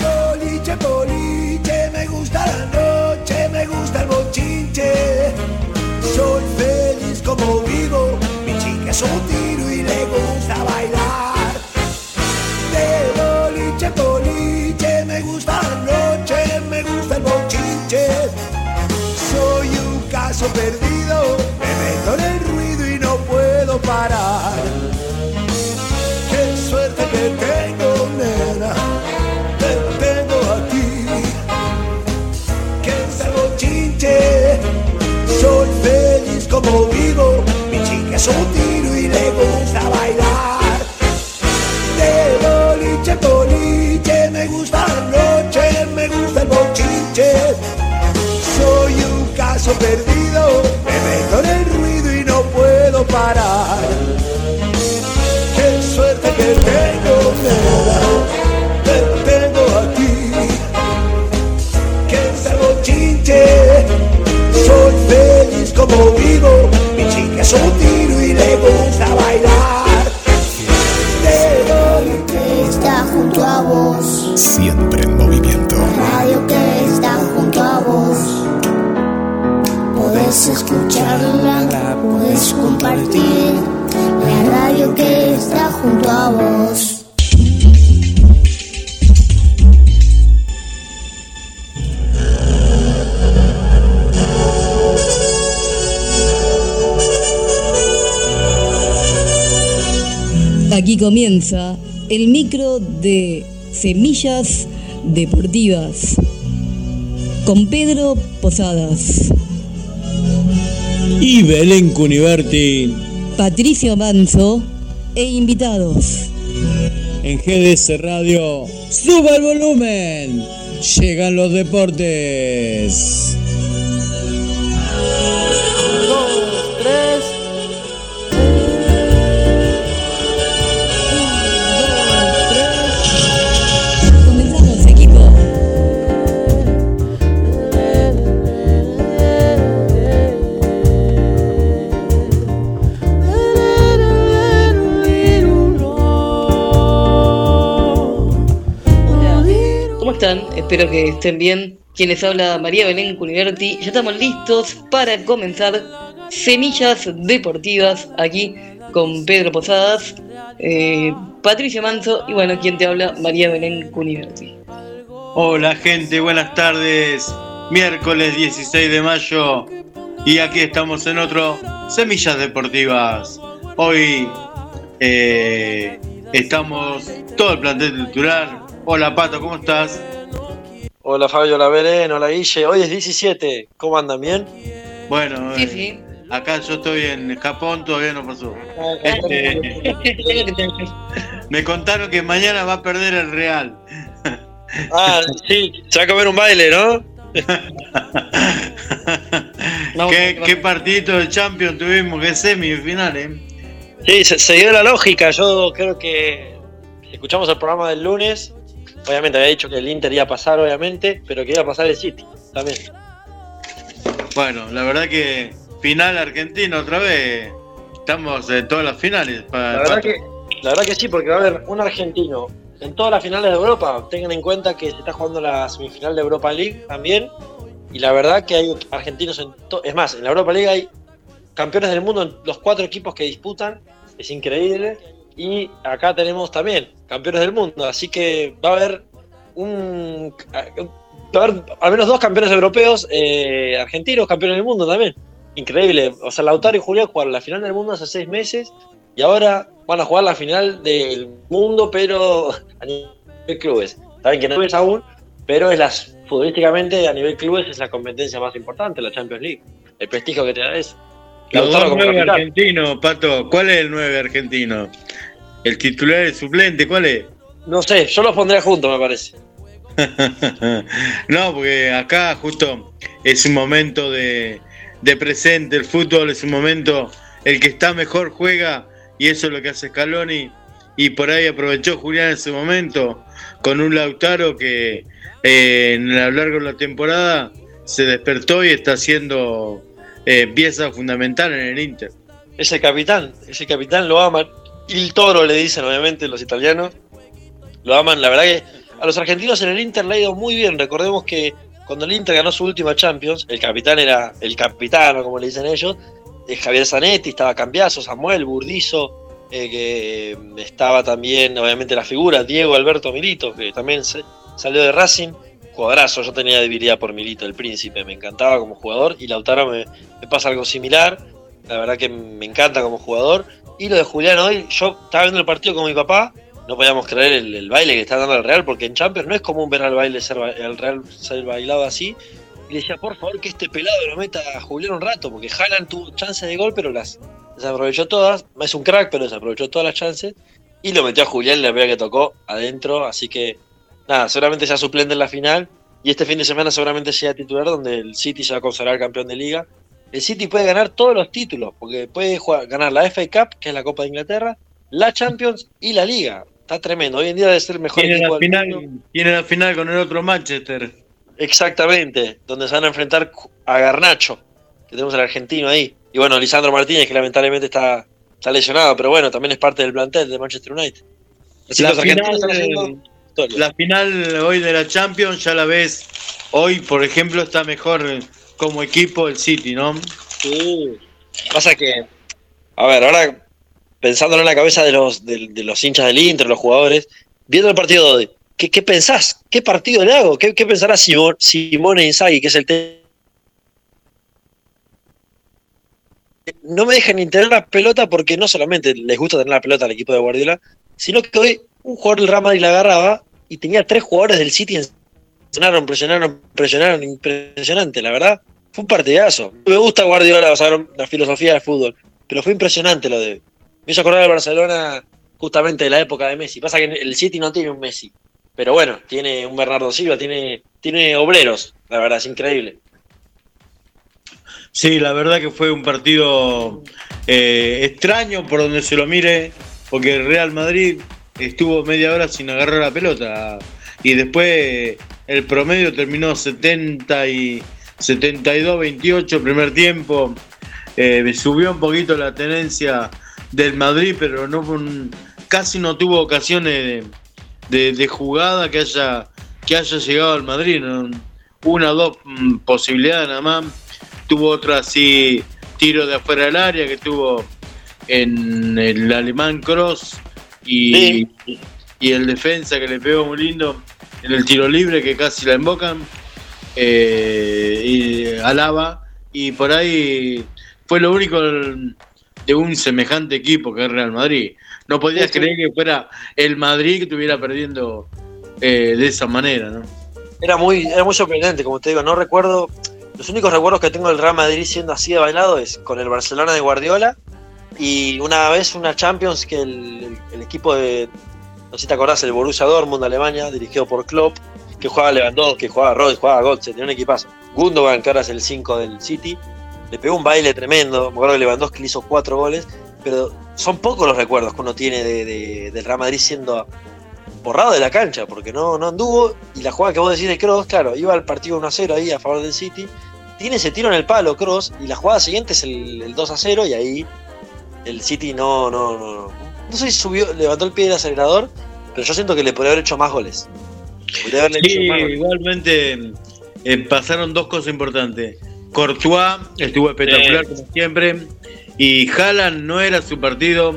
boliche, boliche, me gusta la noche, me gusta el bochinche. Soy feliz como vivo, mi chica es un tiro y le gusta bailar. De boliche, me gusta la noche, me gusta el bochinche. Soy un caso perdido, gusta bailar. De boliche, boliche, me gusta la noche, me gusta el bochinche. Soy un caso perdido, me meto en el ruido y no puedo parar. Qué suerte que tengo, nena te tengo aquí. Que es algo chinche, soy feliz como vivo. Mi chica es un tiro le gusta bailar. De boliche, que está junto a vos, Siempre en movimiento. radio que está junto a vos. Podés escucharla, podés compartir la radio que está Aquí comienza el micro de Semillas Deportivas con Pedro Posadas, Y Belén Cuniverti Patricio Manso e invitados. en GDS Radio. ¡Suba el volumen! Llegan los deportes. Espero que estén bien. Quienes habla María Belén Cuniverti. Ya estamos listos para comenzar Semillas Deportivas aquí con Pedro Posadas, eh, Patricio Manso y bueno, quien te habla María Belén Cuniverti. Hola gente, buenas tardes. Miércoles 16 de mayo y aquí estamos en otro Semillas Deportivas. Hoy eh, estamos todo el plantel titular. Hola Pato, ¿cómo estás? Hola Fabio, hola Belén, hola Guille. Hoy es 17. ¿Cómo andan? ¿Bien? Bueno, Sí, eh, sí. acá yo estoy en Japón, todavía no pasó. Este, me contaron que mañana va a perder el Real. Ah, sí, se va a comer un baile, ¿no? ¿Qué, qué partidito de Champions tuvimos? ¿Qué semifinal, eh? Sí, se, se dio la lógica. Yo creo que escuchamos el programa del lunes. Obviamente había dicho que el Inter iba a pasar, obviamente, pero que iba a pasar el City también. Bueno, la verdad que final argentina otra vez. Estamos en todas las finales. Para, La verdad, que, la verdad que sí, porque va a haber un argentino en todas las finales de Europa. Tengan en cuenta que se está jugando la semifinal de Europa League también. Y la verdad que hay argentinos en to- Es más, en la Europa League hay campeones del mundo en los cuatro equipos que disputan. Es increíble. Y acá tenemos también campeones del mundo. Así que va a haber un. Va a haber al menos dos campeones europeos, eh, argentinos, campeones del mundo también. Increíble. O sea, Lautaro y Julián jugaron la final del mundo hace seis meses y ahora van a jugar la final del mundo, pero a nivel clubes. Saben que no es aún, pero es las futbolísticamente a nivel clubes es la competencia más importante, la Champions League. El prestigio que te da es. Los Lautaro dos como nueve capitán. argentinos, Pato. ¿Cuál es el nueve argentino? ¿El titular, el suplente? ¿Cuál es? No sé, yo los pondría juntos, me parece. no, porque acá justo es un momento de, de presente, el fútbol es un momento, el que está mejor juega y eso es lo que hace Scaloni y por ahí aprovechó Julián ese momento con un Lautaro que eh, en- a lo largo de la temporada se despertó y está siendo eh, pieza fundamental en el Inter. Ese capitán, ese capitán lo aman. Il Toro le dicen obviamente los italianos. Lo aman, la verdad que a los argentinos en el Inter le ha ido muy bien. Recordemos que cuando el Inter ganó su última Champions, el capitán era el capitano, como le dicen ellos, eh, Javier Zanetti, estaba Cambiaso, Samuel, Burdizo, eh, que estaba también, obviamente, la figura, Diego Alberto Milito, que también salió de Racing, jugadorazo, yo tenía debilidad por Milito, el príncipe, me encantaba como jugador, y Lautaro me, me pasa algo similar, la verdad que me encanta como jugador, y lo de Julián hoy, yo estaba viendo el partido con mi papá, no podíamos creer el, baile que está dando el Real, porque en Champions no es común ver al baile ser, Real ser bailado así, y decía, por favor, que este pelado lo meta a Julián un rato, porque Haaland tuvo chances de gol, pero las desaprovechó todas. Es un crack, pero desaprovechó todas las chances. Y lo metió a Julián, la primera que tocó adentro. Así que, nada, seguramente sea suplente en la final. Y este fin de semana seguramente sea titular, donde el City se va a considerar campeón de liga. El City puede ganar todos los títulos, porque puede ganar la FA Cup, que es la Copa de Inglaterra, la Champions y la Liga. Está tremendo. Hoy en día debe ser el mejor tiene la final, Tiene la final con el otro Manchester. Exactamente, donde se van a enfrentar a Garnacho, que tenemos el argentino ahí. Y bueno, Lisandro Martínez, que lamentablemente está, está lesionado, pero bueno, también es parte del plantel de Manchester United. la, final, la final hoy de la Champions, ya la ves, hoy por ejemplo está mejor como equipo el City, ¿no? Sí. Pasa que, a ver, ahora pensándolo en la cabeza de los, de, los hinchas del Inter, los jugadores, viendo el partido de hoy, ¿Qué, pensás? ¿Qué partido le hago? ¿Qué, pensará Simone Inzaghi, que es el no me dejan ni tener la pelota porque no solamente les gusta tener la pelota al equipo de Guardiola, sino que hoy un jugador del Real Madrid la agarraba y tenía tres jugadores del City presionaron, presionaron, presionaron, impresionante, la verdad. Fue un partidazo. Me gusta Guardiola, la filosofía del fútbol, pero fue impresionante lo de. Me hizo acordar al Barcelona justamente de la época de Messi. Pasa que el City no tiene un Messi. Pero bueno, tiene un Bernardo Silva, tiene, tiene obreros, la verdad, es increíble. Sí, la verdad que fue un partido eh, extraño por donde se lo mire, porque el Real Madrid estuvo media hora sin agarrar la pelota y después el promedio terminó 70 y 72-28 primer tiempo. Eh, subió un poquito la tenencia del Madrid, pero no casi no tuvo ocasiones de de, jugada que haya, que haya llegado al Madrid. Una o dos mm, posibilidades nada más. Tuvo otra así, tiro de afuera del área que tuvo en el alemán Cross y, y el defensa que le pegó muy lindo en el tiro libre que casi la invocan. Eh, y Alaba y por ahí fue lo único de un semejante equipo que es Real Madrid. No podías creer que fuera el Madrid que estuviera perdiendo eh, de esa manera, ¿no? Era muy, era muy sorprendente, como te digo, no recuerdo. Los únicos recuerdos que tengo del Real Madrid siendo así de bailado es con el Barcelona de Guardiola y una vez una Champions que el, equipo de, no sé si te acordás, el Borussia Dortmund de Alemania, dirigido por Klopp, que jugaba Lewandowski, que jugaba Royce, jugaba Götze, tenía un equipazo. Gundogan, que ahora es el 5 del City, le pegó un baile tremendo. Me acuerdo que Lewandowski le hizo cuatro goles, pero son pocos los recuerdos que uno tiene de, del Real Madrid siendo borrado de la cancha, porque no, no anduvo. Y la jugada que vos decís de Cross, claro, iba al partido 1 0 ahí a favor del City. Tiene ese tiro en el palo, Cross, y la jugada siguiente es el, 2 0, y ahí el City no, no, no. No sé si subió, levantó el pie del acelerador, pero yo siento que le podría haber hecho más goles. sí, igualmente eh, pasaron dos cosas importantes. Courtois estuvo espectacular como siempre. Y Haaland no era su partido.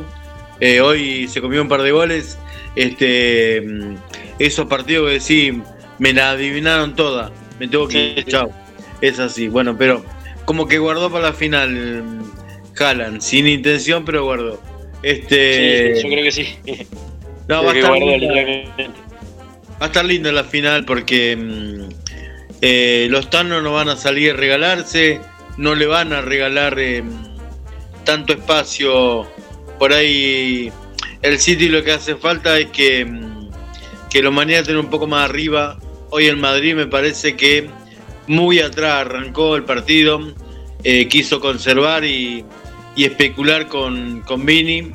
Eh, hoy se comió un par de goles. Este, mm, esos partidos que decís, me la adivinaron toda. Me tengo que ir, chao. Es así. Bueno, pero como que guardó para la final mm, Haaland, sin intención, pero guardó. Este, yo creo que sí. No, va a, estar lindo, va a estar lindo la final porque mm, eh, los Thanos no van a salir a regalarse, no le van a regalar eh, tanto espacio por ahí. El City lo que hace falta es que, mm, que lo tener un poco más arriba. Hoy en Madrid me parece que muy atrás arrancó el partido, eh, quiso conservar y, especular con, con Vini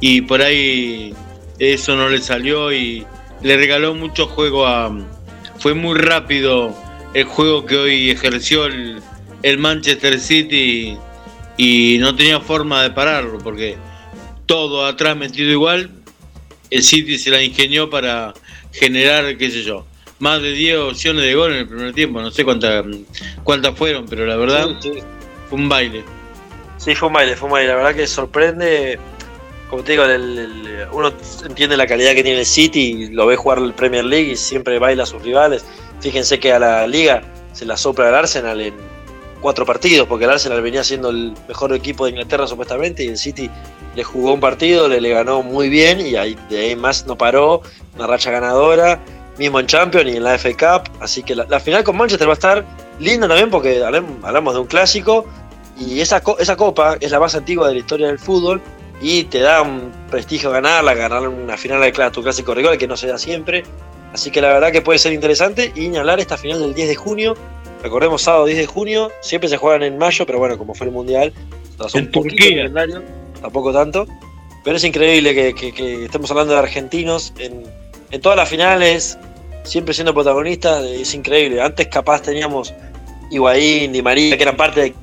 y por ahí eso no le salió y le regaló mucho juego a... Fue muy rápido el juego que hoy ejerció el, el Manchester City y no tenía forma de pararlo, porque todo atrás metido igual, el City se la ingenió para generar, qué sé yo, más de 10 opciones de gol en el primer tiempo. No sé cuántas cuántas fueron, pero la verdad fue un baile. Sí, fue un baile, fue un baile. La verdad que sorprende. Como te digo, uno entiende la calidad que tiene el City lo ve jugar el Premier League y siempre baila a sus rivales. Fíjense que a la liga se la sopla el Arsenal en cuatro partidos, porque el Arsenal venía siendo el mejor equipo de Inglaterra supuestamente y el City le jugó un partido, le, le ganó muy bien y ahí, de ahí más no paró, una racha ganadora, mismo en Champions y en la FA Cup, así que la, final con Manchester va a estar linda también porque hablamos de un clásico y esa, esa copa es la más antigua de la historia del fútbol y te da un prestigio ganarla, ganar una final de tu clásico rival que no se da siempre, Así que la verdad que puede ser interesante y ni hablar esta final del 10 de junio. Recordemos sábado 10 de junio, siempre se juegan en mayo, pero bueno, como fue el mundial, en Turquía. tampoco tanto. Pero es increíble que, estemos hablando de argentinos en, todas las finales, siempre siendo protagonistas, es increíble. Antes capaz teníamos Higuaín, Di María, que eran parte de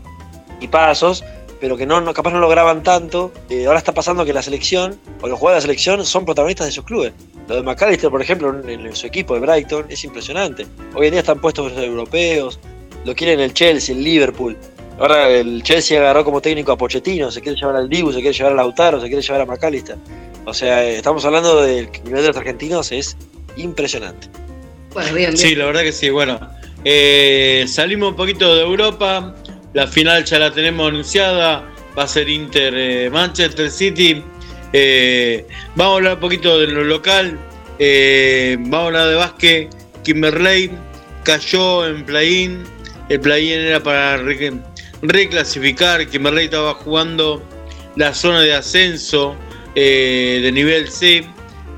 equipazos, pero que no, capaz no lograban tanto. Eh, ahora está pasando que la selección, o los jugadores de la selección, son protagonistas de sus clubes. Lo de McAllister, por ejemplo, en, su equipo de Brighton, es impresionante. Hoy en día están puestos los europeos, lo quieren el Chelsea, el Liverpool. Ahora el Chelsea agarró como técnico a Pochettino, se quiere llevar al Dibu, se quiere llevar a Lautaro, se quiere llevar a McAllister. O sea, estamos hablando del nivel de los argentinos, es impresionante. Bueno, bien, Sí, la verdad que sí. Bueno, eh, salimos un poquito de Europa, la final ya la tenemos anunciada, va a ser Inter eh, Manchester City. Eh, vamos a hablar un poquito de lo local. Eh, vamos a hablar de básquet. Kimberley cayó en play-in. El play-in era para reclasificar. Kimberley estaba jugando la zona de ascenso de nivel C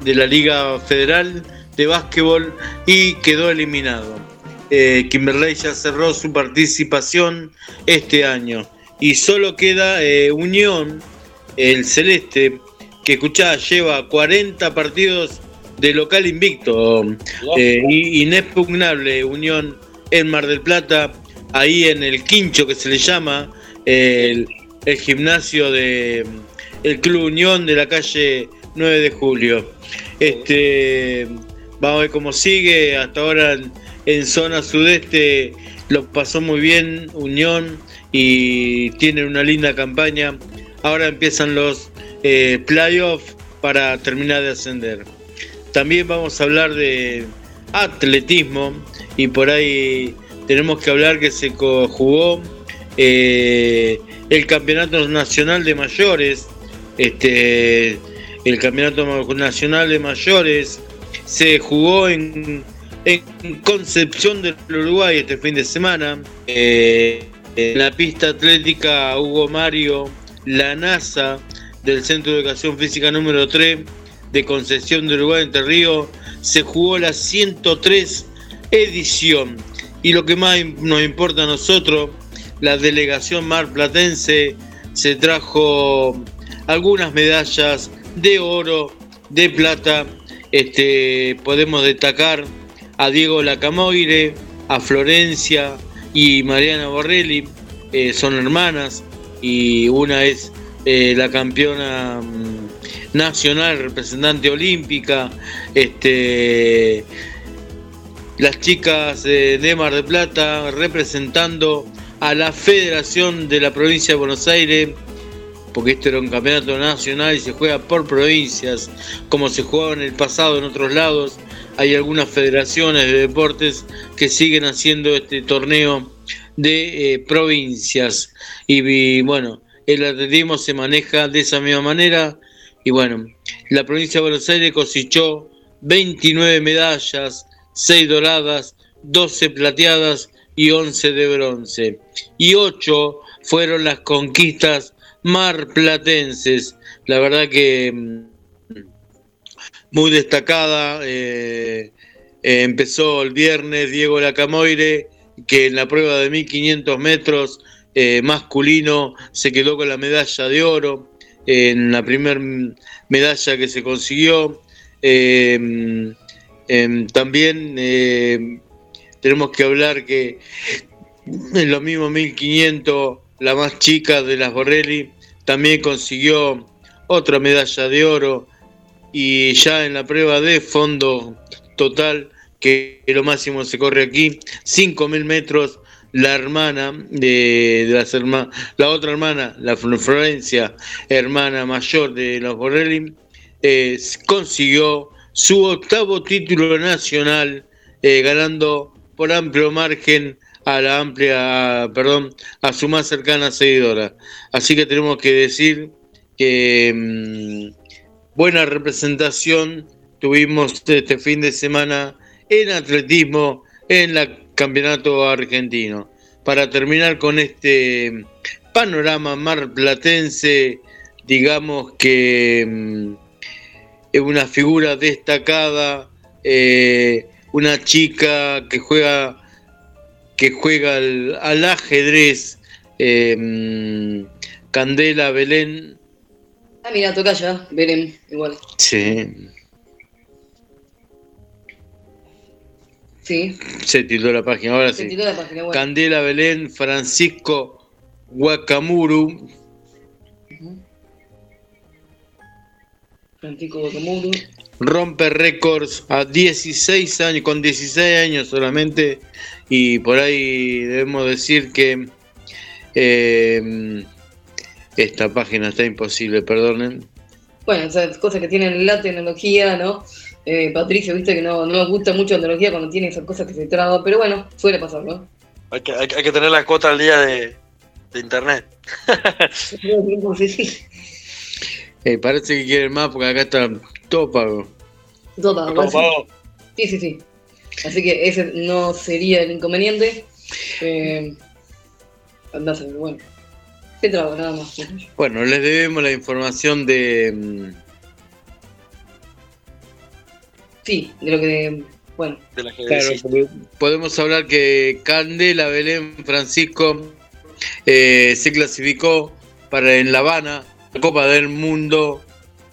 de la Liga Federal de Básquetbol y quedó eliminado. Kimberley ya cerró su participación este año. Y solo queda Unión, el Celeste, que escuchá, lleva 40 partidos de local invicto, eh, inexpugnable Unión en Mar del Plata, ahí en el quincho que se le llama, el, gimnasio de el Club Unión de la calle 9 de Julio. Este, vamos a ver cómo sigue, hasta ahora en, zona sudeste lo pasó muy bien Unión y tiene una linda campaña. Ahora empiezan los eh, playoff para terminar de ascender. También vamos a hablar de atletismo y por ahí tenemos que hablar que se jugó eh, el campeonato nacional de mayores, este, el campeonato nacional de mayores se jugó en, Concepción del Uruguay este fin de semana. Eh, en la pista atlética Hugo Mario, la NASA del Centro de Educación Física número 3 de Concesión de Uruguay Entre Ríos se jugó la 103 edición. Y lo que más nos importa a nosotros, la delegación marplatense se trajo algunas medallas de oro, de plata. Este, podemos destacar a Diego Lacamoire, a Florencia y Mariana Borrelli, eh, son hermanas y una es eh, la campeona mm, nacional, representante olímpica, este, las chicas de Mar de Plata representando a la Federación de la Provincia de Buenos Aires, porque este era un campeonato nacional y se juega por provincias, como se jugaba en el pasado en otros lados. Hay algunas federaciones de deportes que siguen haciendo este torneo de eh, provincias. y bueno, el atletismo se maneja de esa misma manera. Y bueno, la provincia de Buenos Aires cosechó 29 medallas, 6 doradas, 12 plateadas y 11 de bronce. Y 8 fueron las conquistas marplatenses. La verdad que mm, muy destacada. Eh, eh, empezó el viernes Diego Lacamoire, que en la prueba de 1500 metros eh, masculino se quedó con la medalla de oro en la primera medalla que se consiguió. Em, también tenemos que hablar que en los mismos 1500, la más chica de las Borrelli también consiguió otra medalla de oro y ya en la prueba de fondo total, que lo máximo se corre aquí, 5.000 metros, la hermana de, las hermanas, la otra hermana, la Florencia, hermana mayor de los Borrelli, consiguió su octavo título nacional, eh, ganando por amplio margen a la amplia, perdón, a su más cercana seguidora. Así que tenemos que decir que mm, buena representación tuvimos este fin de semana en atletismo en el campeonato argentino. Para terminar con este panorama marplatense, digamos que mm, es una figura destacada, eh, una chica que juega que juega al, ajedrez, eh, mm, Candela Belén. Ah, mira, toca ya, Belén, igual. Sí. Sí. Se tituló la página, ahora Se sí. tituló la página, bueno. Candela Belén, Francisco Guacamuru. Francisco Guacamuru. Rompe récords a 16 años, con 16 años solamente. Y por ahí debemos decir que eh, esta página está imposible, perdonen. Bueno, esas cosas que tienen la tecnología, ¿no? Eh, Patricio, viste que no, no nos gusta mucho la tecnología cuando tiene esas cosas que se traba, pero bueno, suele pasar, ¿no? Hay que, hay, que- hay que tener la cuota al día de, de internet. Sí, sí. Eh, parece que quieren más porque acá está todo pago. Total, ¿Cómo bueno, sí. pago? Sí, sí, sí. Así que ese no sería el inconveniente. Eh, andás a ver, bueno. Nada más. Bueno, les debemos la información de. mm, Sí, de lo que. Bueno, De la Claro, ajedrecista. porque podemos hablar que Candela Belén Francisco eh, se clasificó para en La Habana, la Copa del Mundo,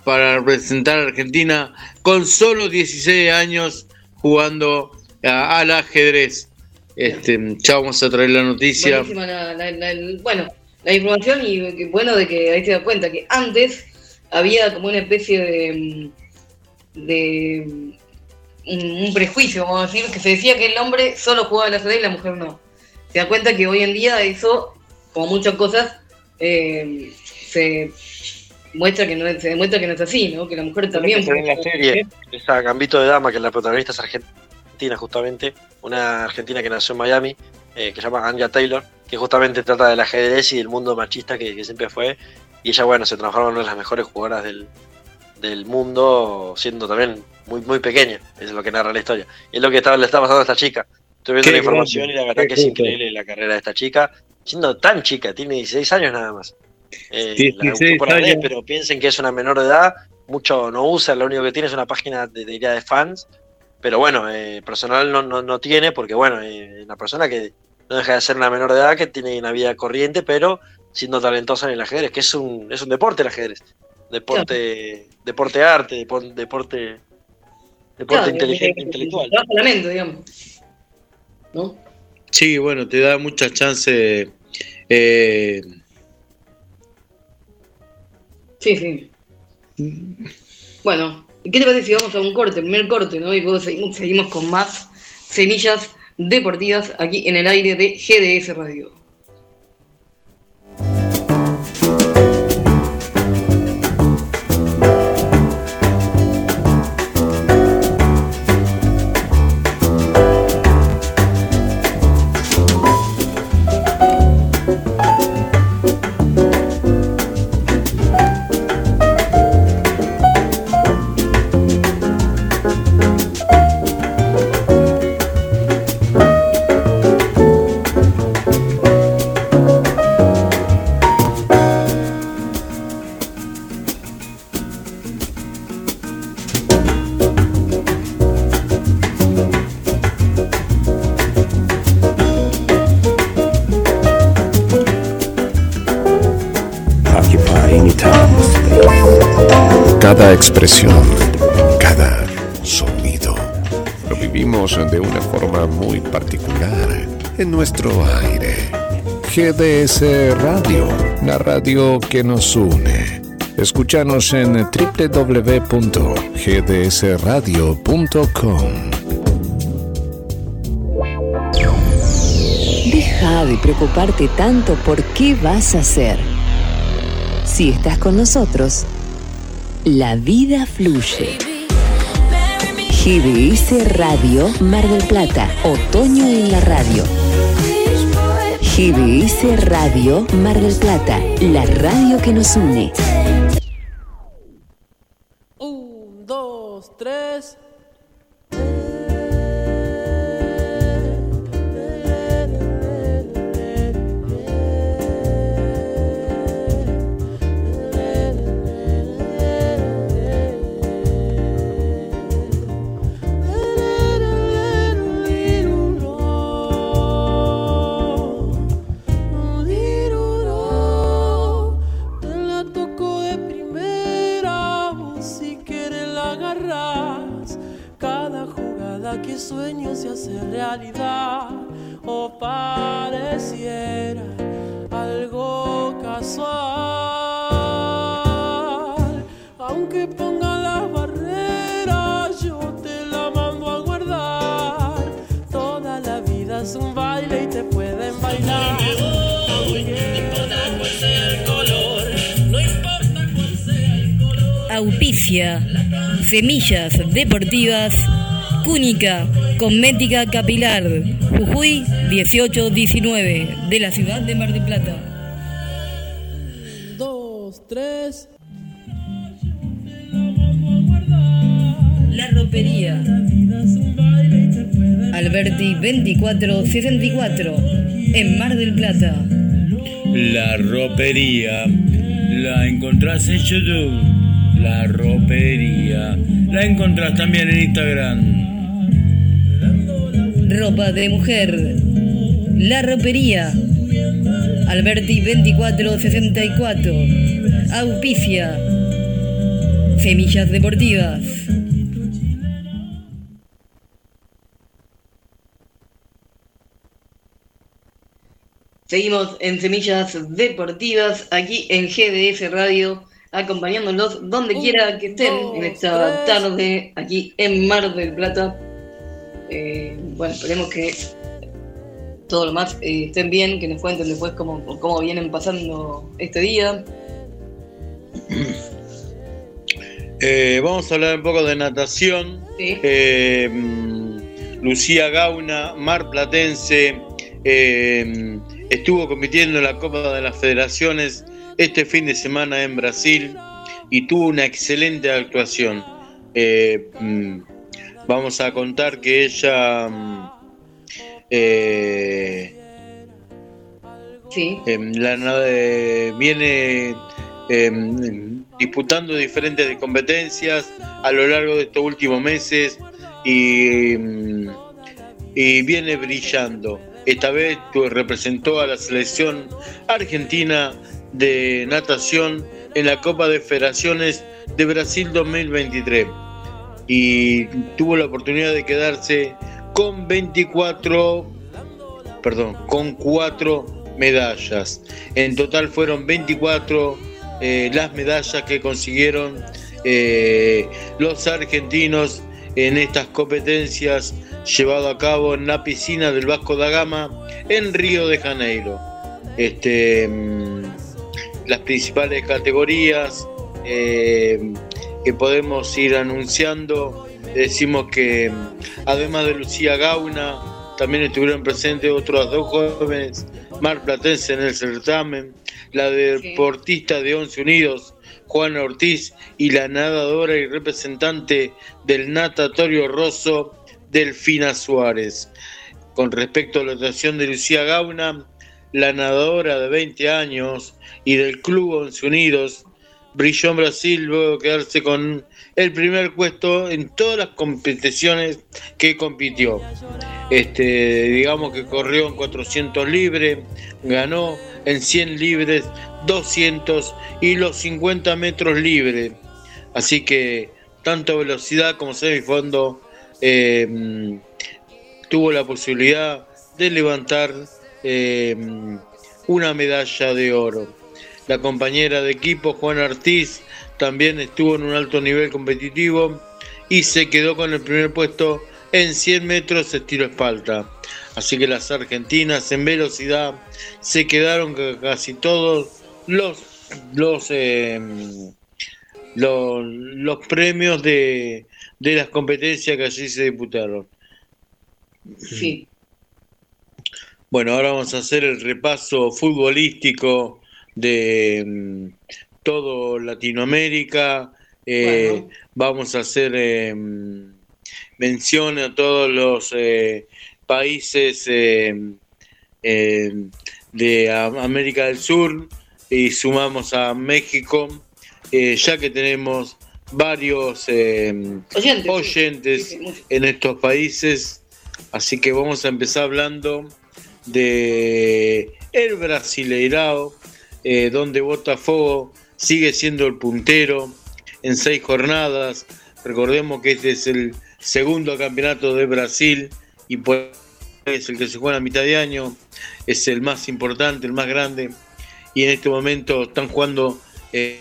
para representar a Argentina con solo 16 años jugando a- al ajedrez. Este, ya vamos a traer la noticia. buenísima la, la- la- el- bueno, la información y bueno de que ahí te das cuenta que antes había como una especie de. mm, de mm, un, un prejuicio, vamos a decir, que se decía que el hombre solo jugaba al ajedrez y la mujer no. Se da cuenta que hoy en día eso, como muchas cosas, eh, se muestra que no se demuestra que no es así, ¿no? Que la mujer también Se en la serie, esa Gambito de Dama, que la protagonista es argentina, justamente, una argentina que nació en Miami, eh, que se llama Anja Taylor, que justamente trata del ajedrez y del mundo machista que, que siempre fue. Y ella, bueno, se transforma en una de las mejores jugadoras del, del mundo, siendo también muy, muy pequeña. Es lo que narra la historia. Y es lo que está, le está pasando a esta chica. Estoy viendo Qué la información grande, y la verdad que es increíble la carrera de esta chica, siendo tan chica, tiene 16 años nada más. Eh, la 16 busqué por años. pero piensen que es una menor de edad, mucho no usa, lo único que tiene es una página de, de, de fans, pero bueno, eh, personal no, no, no tiene, porque bueno, eh, una persona que no deja de ser una menor de edad, que tiene una vida corriente, pero siendo talentosa en el ajedrez, que es un, es un deporte el ajedrez, deporte, deporte arte, deporte, deporte, Claro, inteligente, que- intelectual. mente, digamos. ¿No? Sí, bueno, te da muchas chances. eh, Sí, sí. Bueno, ¿y qué te parece si vamos a un corte, primer corte, ¿no? Y luego seguimos, seguimos con más semillas deportivas aquí en el aire de GDS Radio. Cada expresión, cada sonido, lo vivimos de una forma muy particular en nuestro aire. GDS Radio, la radio que nos une. Escúchanos en www.gdsradio.com. Deja de preocuparte tanto por qué vas a hacer. Si estás con nosotros, la vida fluye. GDS Radio Mar del Plata, otoño en la radio. GDS Radio Mar del Plata, la radio que nos une. Que sueño se hace realidad, o pareciera algo casual. Aunque ponga las barreras, yo te la mando a guardar. Toda la vida es un baile y te pueden bailar. Auspicia. Semillas Deportivas. Cúnica Cosmética Capilar. Jujuy 1819. De la ciudad de Mar del Plata. Dos, tres. La ropería. Alberti 2464. En Mar del Plata. La ropería la encontrás en YouTube. La ropería la encontrás también en Instagram. Ropa de mujer. La ropería. Alberti 2464. Auspicia. Semillas deportivas. Seguimos en Semillas Deportivas, aquí en GDS Radio, acompañándolos donde quiera que estén en esta tarde, aquí en Mar del Plata. Eh, bueno, esperemos que todos los más eh, estén bien, que nos cuenten después cómo, cómo vienen pasando este día. Eh, vamos a hablar un poco de natación. Sí. Mm, Lucía Gauna, Mar Platense, eh, estuvo compitiendo en la Copa de las Federaciones este fin de semana en Brasil y tuvo una excelente actuación. Eh, mm, vamos a contar que ella mm, eh, Sí. Em, la eh, viene em, disputando diferentes competencias a lo largo de estos últimos meses y, mm, y viene brillando. Esta vez representó a la selección argentina de natación en la Copa de Federaciones de Brasil 2023 y tuvo la oportunidad de quedarse con 24 perdón, con cuatro medallas. En total fueron 24 eh, las medallas que consiguieron eh, los argentinos en estas competencias llevado a cabo en la piscina del Vasco da Gama en Río de Janeiro. Este, mm, las principales categorías eh, que podemos ir anunciando, decimos que mm, además de Lucía Gauna, también estuvieron presentes otras dos jóvenes mar platense en el certamen, la deportista de Once Unidos, Juana Ortiz, y la nadadora y representante del natatorio Rosso, Delfina Suárez. Con respecto a la actuación de Lucía Gauna, la nadadora de 20 años y del Club Once Unidos brilló en Brasil luego quedarse con el primer puesto en todas las competiciones que compitió. Este, digamos que corrió en 400 libres, ganó en 100 libres, 200 y los 50 metros libres. Así que tanto velocidad como semifondo eh, tuvo la posibilidad de levantar eh, una medalla de oro. La compañera de equipo, Juan Ortiz, también estuvo en un alto nivel competitivo y se quedó con el primer puesto en 100 metros estilo espalda. Así que las argentinas en velocidad se quedaron casi todos los los eh, los, los premios de, de las competencias que allí se disputaron. Sí. Bueno, ahora vamos a hacer el repaso futbolístico de mm, todo Latinoamérica. Eh, Bueno. Vamos a hacer eh, mención a todos los eh, países de América del Sur y sumamos a México, ya que tenemos varios Oyentes. sí. oyentes Sí, sí, mucho. en estos países. Así que vamos a empezar hablando de el Brasileirao, eh, donde Botafogo sigue siendo el puntero en seis jornadas. Recordemos que este es el segundo campeonato de Brasil y es el que se juega a mitad de año, es el más importante, el más grande. Y en este momento están jugando eh,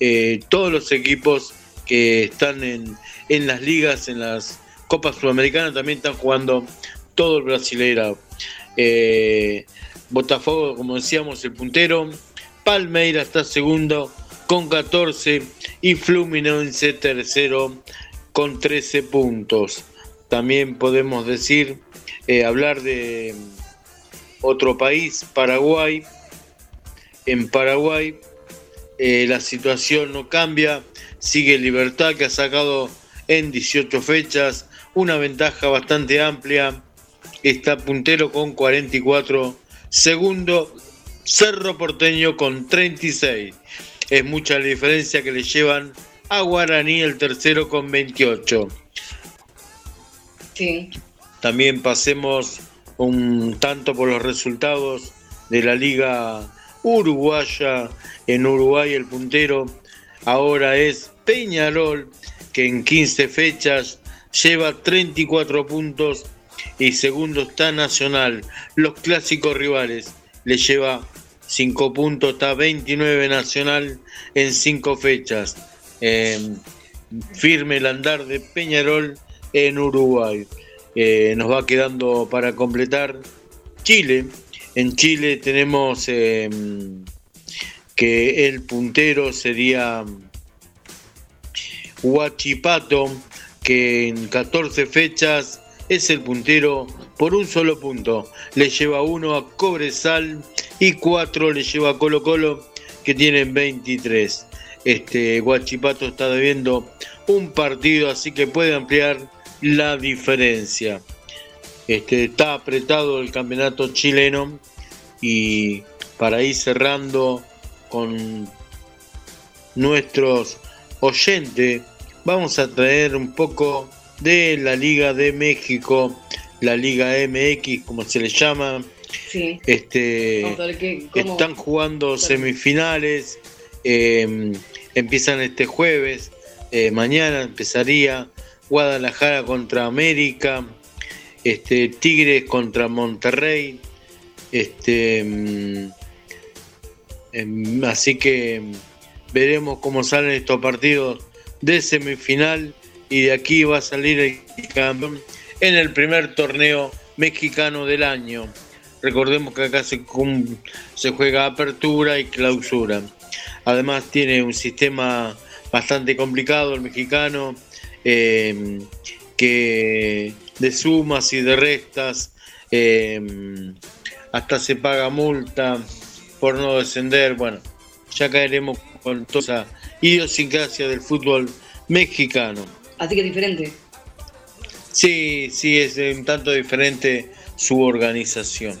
eh, todos los equipos que están en, en las ligas, en las Copas Sudamericanas, también están jugando todo el Brasileirao. Eh, Botafogo, como decíamos, el puntero. Palmeira está segundo con 14 y Fluminense tercero con 13 puntos. También podemos decir, eh, hablar de otro país, Paraguay. En Paraguay eh, la situación no cambia, sigue Libertad que ha sacado en 18 fechas una ventaja bastante amplia, está puntero con 44, segundo Cerro Porteño con 36, es mucha la diferencia que le llevan a Guaraní el tercero con 28. Sí. También pasemos un tanto por los resultados de la liga uruguaya. En Uruguay el puntero ahora es Peñarol, que en 15 fechas lleva 34 puntos y segundo está Nacional. Los clásicos rivales le lleva 5 puntos, está 29 Nacional en 5 fechas. Eh, firme el andar de Peñarol en Uruguay. Eh, nos va quedando para completar Chile. En Chile tenemos eh, que el puntero sería Huachipato, que en 14 fechas es el puntero por un solo punto. Le lleva uno a Cobresal y cuatro le lleva a Colo Colo, que tienen 23. Este Huachipato está debiendo un partido, así que puede ampliar la diferencia. Este, está apretado el campeonato chileno y para ir cerrando con nuestros oyentes, vamos a traer un poco de la Liga de México, la Liga MX, como se le llama. Sí. Este, están jugando semifinales, eh, empiezan este jueves, eh, mañana empezaría Guadalajara contra América, este, Tigres contra Monterrey, este, mm, em, así que veremos cómo salen estos partidos de semifinal y de aquí va a salir el campeón en el primer torneo mexicano del año. Recordemos que acá se, juega apertura y clausura. Además tiene un sistema bastante complicado el mexicano, eh, que de sumas y de restas, eh, hasta se paga multa por no descender. Bueno, ya caeremos con toda esa idiosincrasia del fútbol mexicano. Así que es diferente. Sí, sí, es un tanto diferente su organización.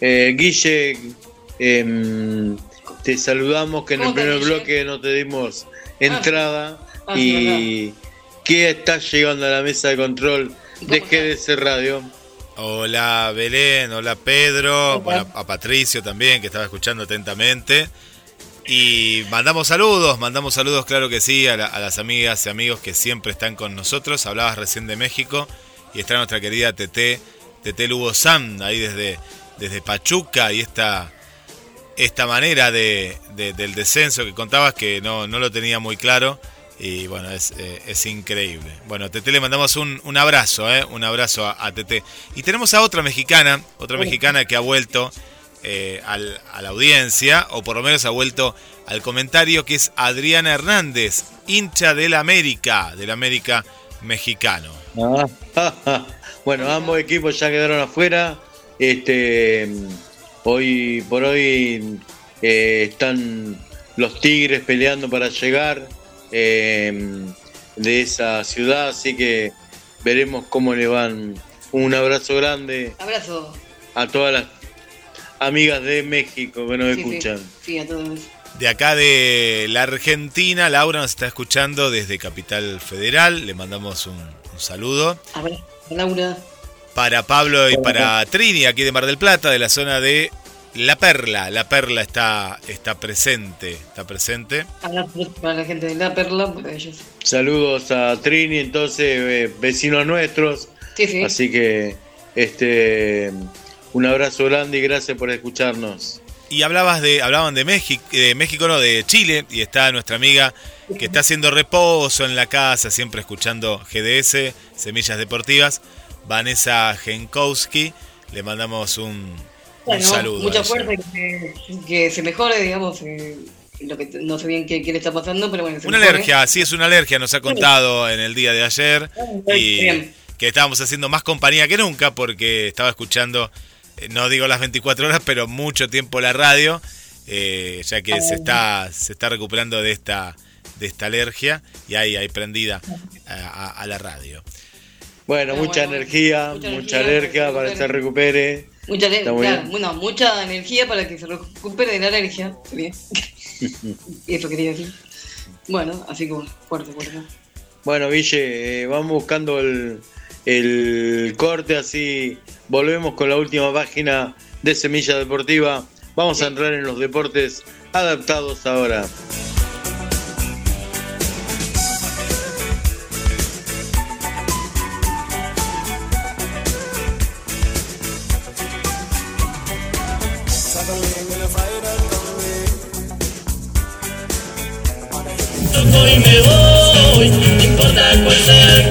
Eh, Guille, em, te saludamos que en el ¿Cómo estás, primer Guille? bloque no te dimos entrada Ah, sí, y ¿qué está llegando a la mesa de control de GDC Radio? Hola Belén, hola Pedro, bueno, a Patricio también que estaba escuchando atentamente. Y mandamos saludos, mandamos saludos, claro que sí, a, la- a las amigas y amigos que siempre están con nosotros. Hablabas recién de México y está nuestra querida TT, TT Lugo Sam, ahí desde desde Pachuca y esta, esta manera de, del descenso que contabas que no, no lo tenía muy claro. Y bueno, es, eh, es increíble. Bueno, Tete le mandamos un, un abrazo, ¿eh? un abrazo a, a Tete. Y tenemos a otra mexicana, otra mexicana que ha vuelto eh, al, a la audiencia, o por lo menos ha vuelto al comentario, que es Adriana Hernández, hincha del América, del América mexicano. Ah, bueno, ambos equipos ya quedaron afuera. Este, hoy por hoy eh, están los Tigres peleando para llegar eh, de esa ciudad, así que veremos cómo le van. Un abrazo grande Abrazo. a todas las amigas de México que nos Sí, escuchan. Sí, a todos. De acá de la Argentina, Laura nos está escuchando desde Capital Federal. Le mandamos un, un saludo. Abrazo, Laura. Para Pablo y para Trini, aquí de Mar del Plata, de la zona de La Perla. La Perla está, está presente. Está presente. Para la gente de La Perla, para ellos. Saludos a Trini, entonces, eh, vecinos nuestros. Sí, sí. Así que este un abrazo grande y gracias por escucharnos. Y hablabas de, hablaban de México, de México, no, de Chile, y está nuestra amiga que está haciendo reposo en la casa, siempre escuchando GDS, Semillas Deportivas, Vanessa Genkowski. Le mandamos un, un Bueno, saludo. mucha fuerza, que, que se mejore, digamos. eh, lo que no sé bien qué, qué le está pasando, pero bueno. se Una mejore. alergia, sí, es una alergia, nos ha contado en el día de ayer. Y Bien. que estábamos haciendo más compañía que nunca porque estaba escuchando, no digo las 24 horas, pero mucho tiempo la radio, eh, ya que se está, se está recuperando de esta, de esta alergia y ahí, ahí prendida a, a- a la radio. Bueno, mucha energía, mucha alergia para que se recupere. Mucha, claro, bueno, mucha energía para que se recupere de la alergia. Bien. y eso quería decir. Bueno, así como fuerte, fuerte. Bueno, Ville, eh, vamos buscando el, el corte, así volvemos con la última página de Semilla Deportiva. Vamos a entrar en los deportes adaptados ahora. Y me voy, no importa cuál sea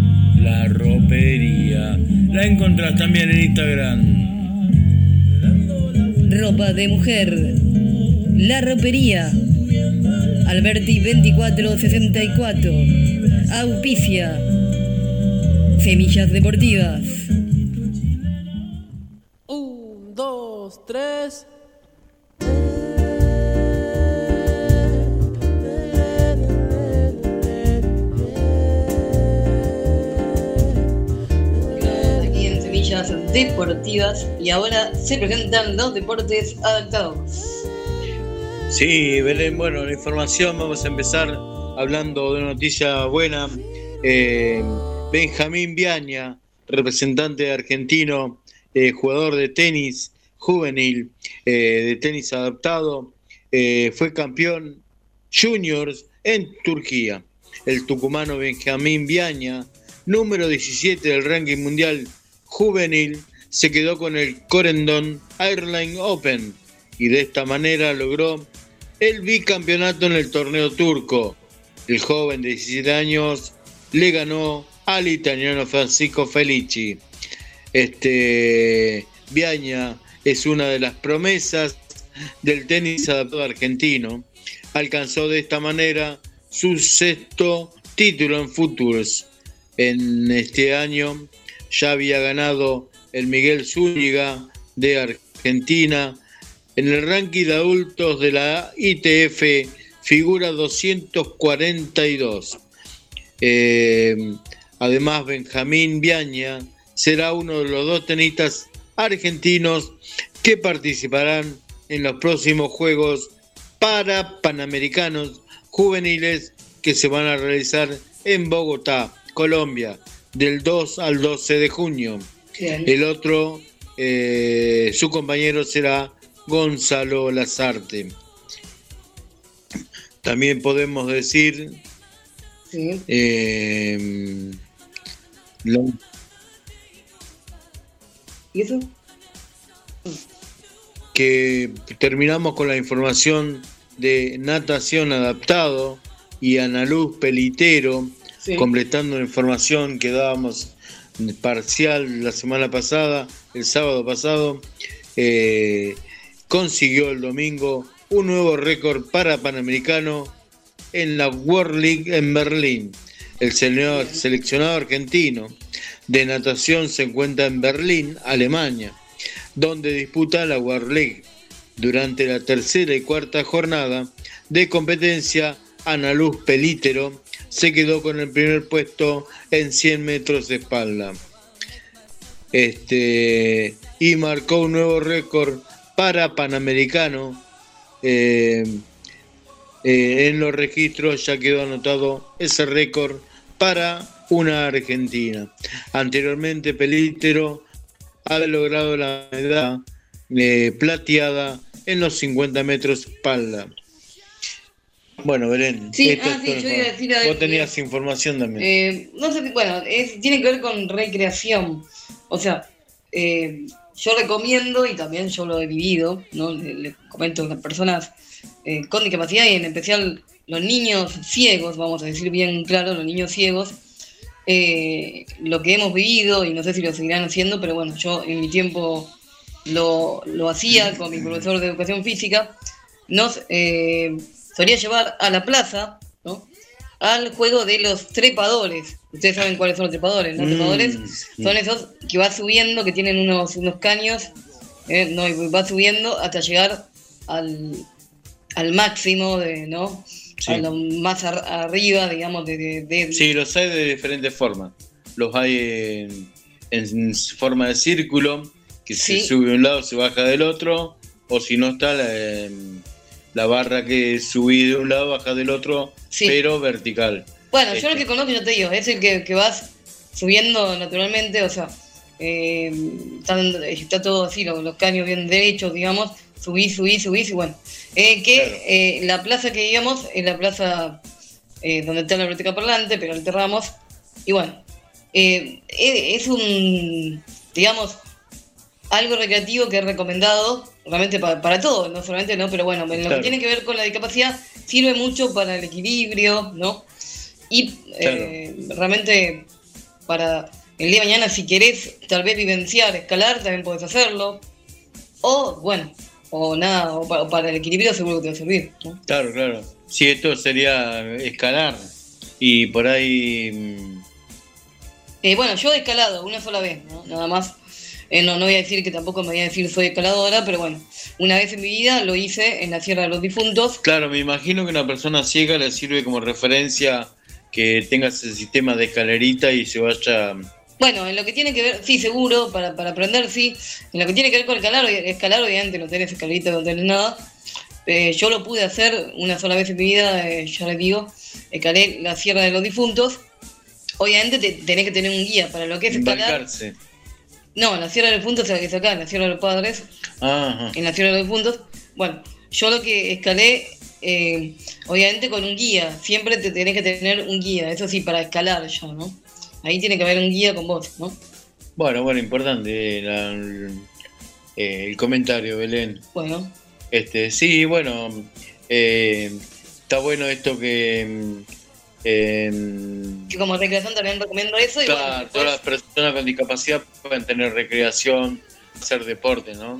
La ropería la encontrás también en Instagram. Ropa de mujer. La ropería. Alberti 2464. Auspicia. Semillas Deportivas. Un, dos, tres. Deportivas. Y ahora se presentan los deportes adaptados. Sí, Belén, bueno, la información, vamos a empezar hablando de una noticia buena. Eh, Benjamín Viaña, representante argentino, eh, jugador de tenis juvenil, eh, de tenis adaptado, eh, fue campeón juniors en Turquía. El tucumano Benjamín Viaña, número 17 del ranking mundial juvenil, se quedó con el Corendon Airline Open y de esta manera logró el bicampeonato en el torneo turco. El joven de 17 años le ganó al italiano Francisco Felici. Este Viaña es una de las promesas del tenis adaptado argentino. Alcanzó de esta manera su sexto título en Futures. En este año ya había ganado el Miguel Zúñiga de Argentina. En el ranking de adultos de la ITF figura 242. Eh, además, Benjamín Viaña será uno de los dos tenistas argentinos que participarán en los próximos Juegos para Panamericanos Juveniles que se van a realizar en Bogotá, Colombia, del 2 al 12 de junio. El otro, eh, su compañero será Gonzalo Lazarte. También podemos decir eh, lo- ¿Y eso? que terminamos con la información de natación adaptado y Ana Luz Pelitero, Sí. completando la información que dábamos parcial la semana pasada, el sábado pasado, eh, consiguió el domingo un nuevo récord para Panamericano en la World League en Berlín. El señor- seleccionado argentino de natación se encuentra en Berlín, Alemania, donde disputa la World League. Durante la tercera y cuarta jornada de competencia, Ana Luz Pelítero se quedó con el primer puesto en 100 metros de espalda. Este, y marcó un nuevo récord para Panamericano. eh, eh, en los registros ya quedó anotado ese récord para una argentina. Anteriormente Pelítero ha logrado la medalla eh, plateada en los 50 metros espalda. Bueno, Belén, Sí, ah, es sí, todo yo por- iba a decir a- vos tenías información también. Eh, no sé, bueno, es- tiene que ver con recreación. O sea, eh, yo recomiendo, y también yo lo he vivido, ¿no? Le, le comento a las personas eh, con discapacidad y en especial los niños ciegos, vamos a decir bien claro, los niños ciegos, lo que hemos vivido, y no sé si lo seguirán haciendo, pero bueno, yo en mi tiempo lo, lo hacía con mi profesor de educación física, nos solía llevar a la plaza, ¿no? al juego de los trepadores. Ustedes saben cuáles son los trepadores, ¿no? Mm, trepadores sí. son esos que va subiendo, que tienen unos, unos caños, ¿eh? no, y va subiendo hasta llegar al, al máximo de, ¿no? Sí. A lo más ar- arriba, digamos, de, de- de- Sí, los hay de diferentes formas. Los hay en, en forma de círculo, que Sí. se sube de un lado, se baja del otro, o si no está la, em, la barra que subí de un lado, baja del otro, Sí. pero vertical. Bueno, yo Este. lo que conozco, yo te digo, es el que, que vas subiendo naturalmente, o sea, eh, están- está todo así, los, los caños bien derechos, digamos, subís, subís, subís, y bueno. Eh, que eh, la plaza que íbamos es la plaza eh, donde está la biblioteca parlante, pero Alto Ramos, y bueno, eh, es un, digamos, algo recreativo que es recomendado realmente para, para todo, no solamente, ¿no? Pero bueno, en lo Claro. que tiene que ver con la discapacidad, sirve mucho para el equilibrio, ¿no? Y eh, realmente para el día de mañana, si querés tal vez vivenciar, escalar, también podés hacerlo. O, bueno, o nada, o para, o para el equilibrio seguro que te va a servir, ¿no? Claro, claro. Sí, esto sería escalar. Y por ahí. mm, Eh, bueno, yo he escalado una sola vez, ¿no? Nada más. Eh, no, no voy a decir que tampoco me voy a decir soy escaladora, pero bueno, una vez en mi vida lo hice en la Sierra de los Difuntos. Claro, me imagino que una persona ciega le sirve como referencia que tenga ese sistema de escalerita y se vaya. Bueno, en lo que tiene que ver, sí, seguro, para, para aprender, sí. En lo que tiene que ver con escalar, escalar obviamente no tenés escalerita, no tenés nada. Eh, yo lo pude hacer una sola vez en mi vida, eh, ya les digo, escalé la Sierra de los Difuntos. Obviamente te- tenés que tener un guía para lo que es escalar. embarcarse. No, la Sierra de los Difuntos es la que acá, la Sierra de los Padres. Ajá. en la Sierra de los Difuntos. Bueno, yo lo que escalé, eh, obviamente con un guía, siempre te tenés que tener un guía, eso sí, para escalar ya, ¿no? Ahí tiene que haber un guía con vos, ¿no? Bueno, bueno, importante la- el, eh, el comentario, Belén. Bueno, Este, sí, bueno, eh, está bueno esto que. Que como recreación también recomiendo eso y claro, bueno, todas las después- personas con discapacidad pueden tener recreación, hacer deporte, ¿no?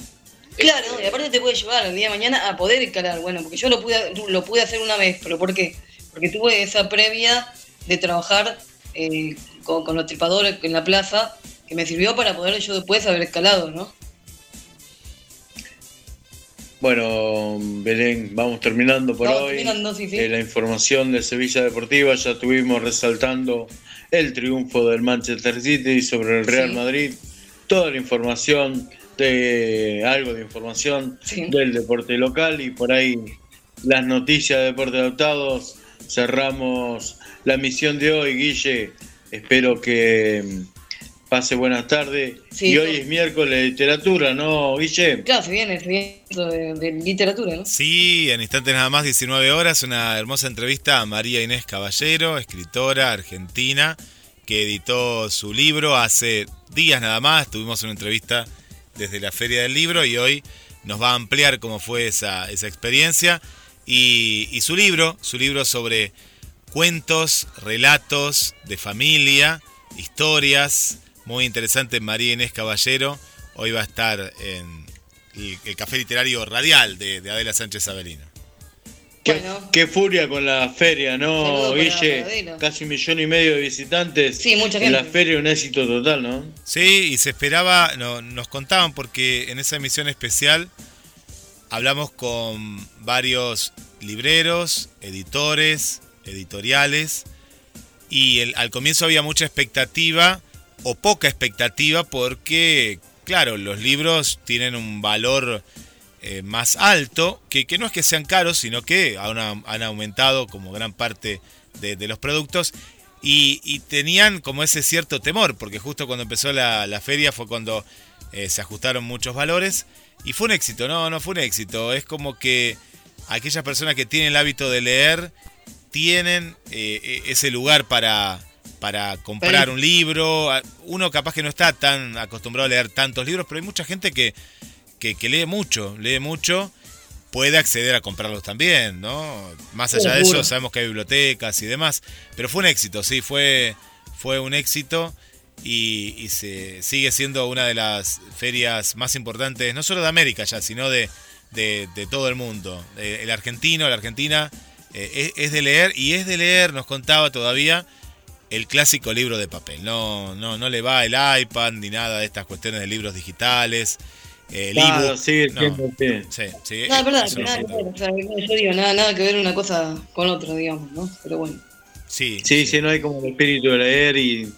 claro, y aparte te puede llevar el día de mañana a poder escalar, bueno, porque yo lo pude, lo pude hacer una vez, pero ¿por qué? Porque tuve esa previa de trabajar eh, con, con los tripadores en la plaza, que me sirvió para poder yo después haber escalado, ¿no? Bueno, Belén, vamos terminando por Vamos hoy. terminando, sí, sí. Eh, la información de Sevilla Deportiva ya estuvimos resaltando el triunfo del Manchester City sobre el Real Sí. Madrid. Toda la información, de algo de información del deporte local y por ahí las noticias de deporte adoptados. Cerramos la misión de hoy, Guille. Espero que pase buenas tardes. Sí, y hoy es miércoles de literatura, ¿no, Guille? Claro, se viene, se viene esto de, de literatura, ¿no? Sí, en instantes nada más, 19 horas, una hermosa entrevista a María Inés Caballero, escritora argentina, que editó su libro hace días nada más. Tuvimos una entrevista desde la Feria del Libro y hoy nos va a ampliar cómo fue esa, esa experiencia. Y, y su libro, su libro sobre cuentos, relatos de familia, historias, muy interesante, María Inés Caballero. Hoy va a estar en el, el Café Literario Radial de, de Adela Sánchez Avelino. Qué, qué furia con la feria, ¿no, Guille? Casi un millón y medio de visitantes. Sí, mucha En la gente. feria un éxito total, ¿no? Sí, y se esperaba, no, nos contaban porque en esa emisión especial hablamos con varios libreros, editores, editoriales, y el- al comienzo había mucha expectativa o poca expectativa porque, claro, los libros tienen un valor eh, más alto, que, que no es que sean caros, sino que han, han aumentado como gran parte de, los productos. Y, tenían como ese cierto temor, porque justo cuando empezó la, la feria fue cuando eh, se ajustaron muchos valores. Y fue un éxito, no, no fue un éxito. Es como que aquellas personas que tienen el hábito de leer tienen eh, ese lugar para, para comprar un libro. Uno capaz que no está tan acostumbrado a leer tantos libros, pero hay mucha gente que, que, que lee mucho, lee mucho, puede acceder a comprarlos también, ¿no? Más allá de eso, sabemos que hay bibliotecas y demás, pero fue un éxito, sí, fue, fue un éxito y, y se sigue siendo una de las ferias más importantes, no solo de América ya, sino de, de, de todo el mundo. Eh, el argentino, la argentina, eh, es, es de leer y es de leer, nos contaba todavía, el clásico libro de papel. No, no, no le va el iPad ni nada de estas cuestiones de libros digitales. El Claro, sigue no. Sí, sí, No, es verdad, nada que contaba. ver, o sea, yo digo, nada, nada que ver una cosa con otra, digamos, ¿no? Pero bueno. Sí, Sí, sí, no hay como el espíritu de leer y,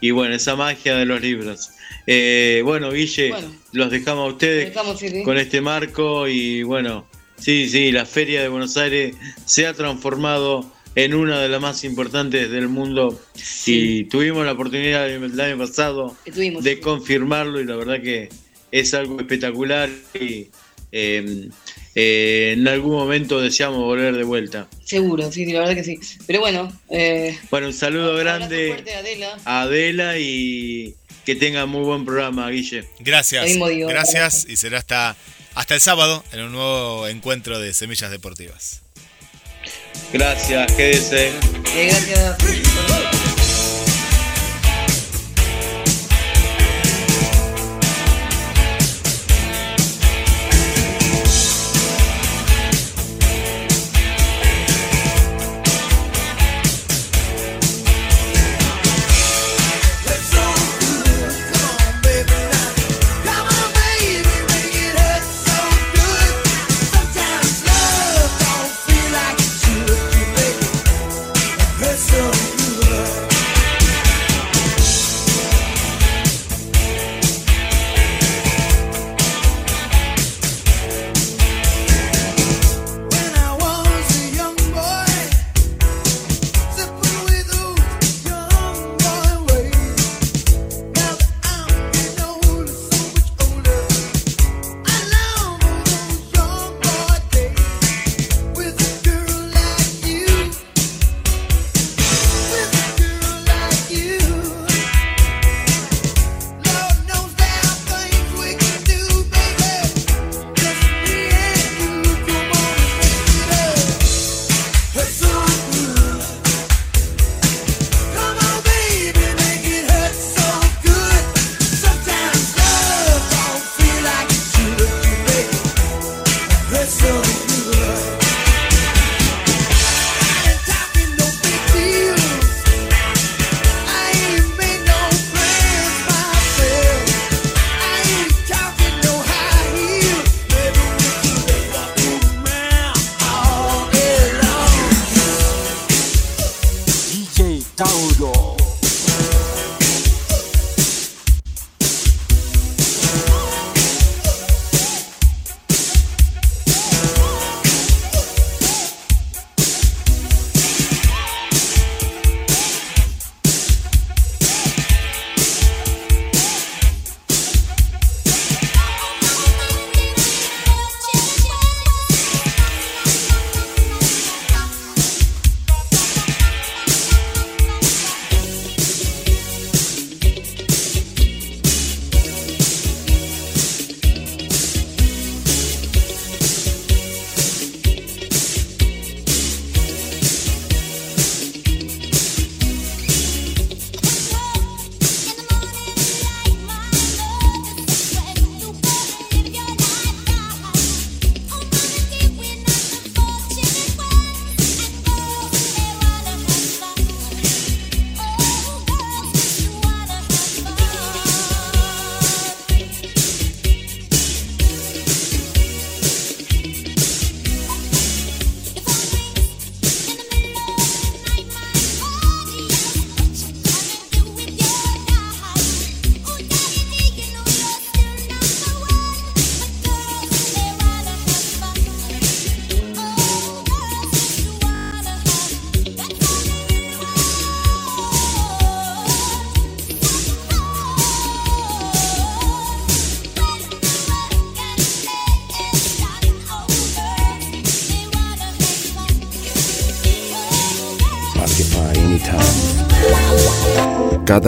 y bueno, esa magia de los libros. Eh, bueno, Guille, Bueno. los dejamos a ustedes Dejamos, sí, sí. con este marco y bueno, sí, sí, la Feria de Buenos Aires se ha transformado en una de las más importantes del mundo y tuvimos la oportunidad el año pasado tuvimos. de confirmarlo y la verdad que es algo espectacular y eh, eh, en algún momento deseamos volver de vuelta. Seguro, sí, sí, la verdad que sí. Pero bueno, eh, Bueno, un saludo grande fuerte a Adela. a Adela y que tenga muy buen programa, Guille. Gracias. Lo mismo digo. Gracias y será hasta, hasta el sábado en un nuevo encuentro de Semillas Deportivas. Gracias, quédese. gracias.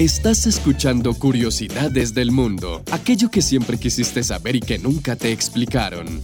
Estás escuchando Curiosidades del Mundo, aquello que siempre quisiste saber y que nunca te explicaron.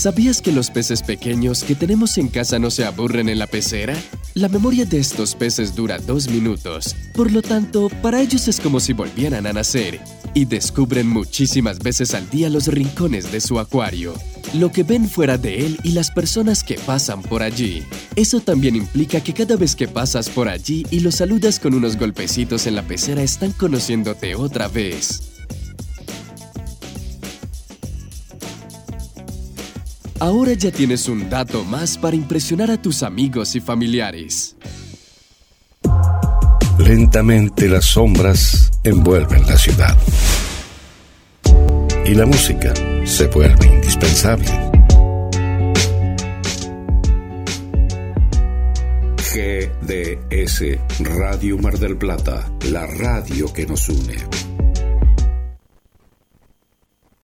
¿Sabías que los peces pequeños que tenemos en casa no se aburren en la pecera? La memoria de estos peces dura dos minutos, por lo tanto, para ellos es como si volvieran a nacer y descubren muchísimas veces al día los rincones de su acuario, lo que ven fuera de él y las personas que pasan por allí. Eso también implica que cada vez que pasas por allí y los saludas con unos golpecitos en la pecera están conociéndote otra vez. Ahora ya tienes un dato más para impresionar a tus amigos y familiares. Lentamente las sombras envuelven la ciudad. Y la música se vuelve indispensable. GDS Radio Mar del Plata, la radio que nos une.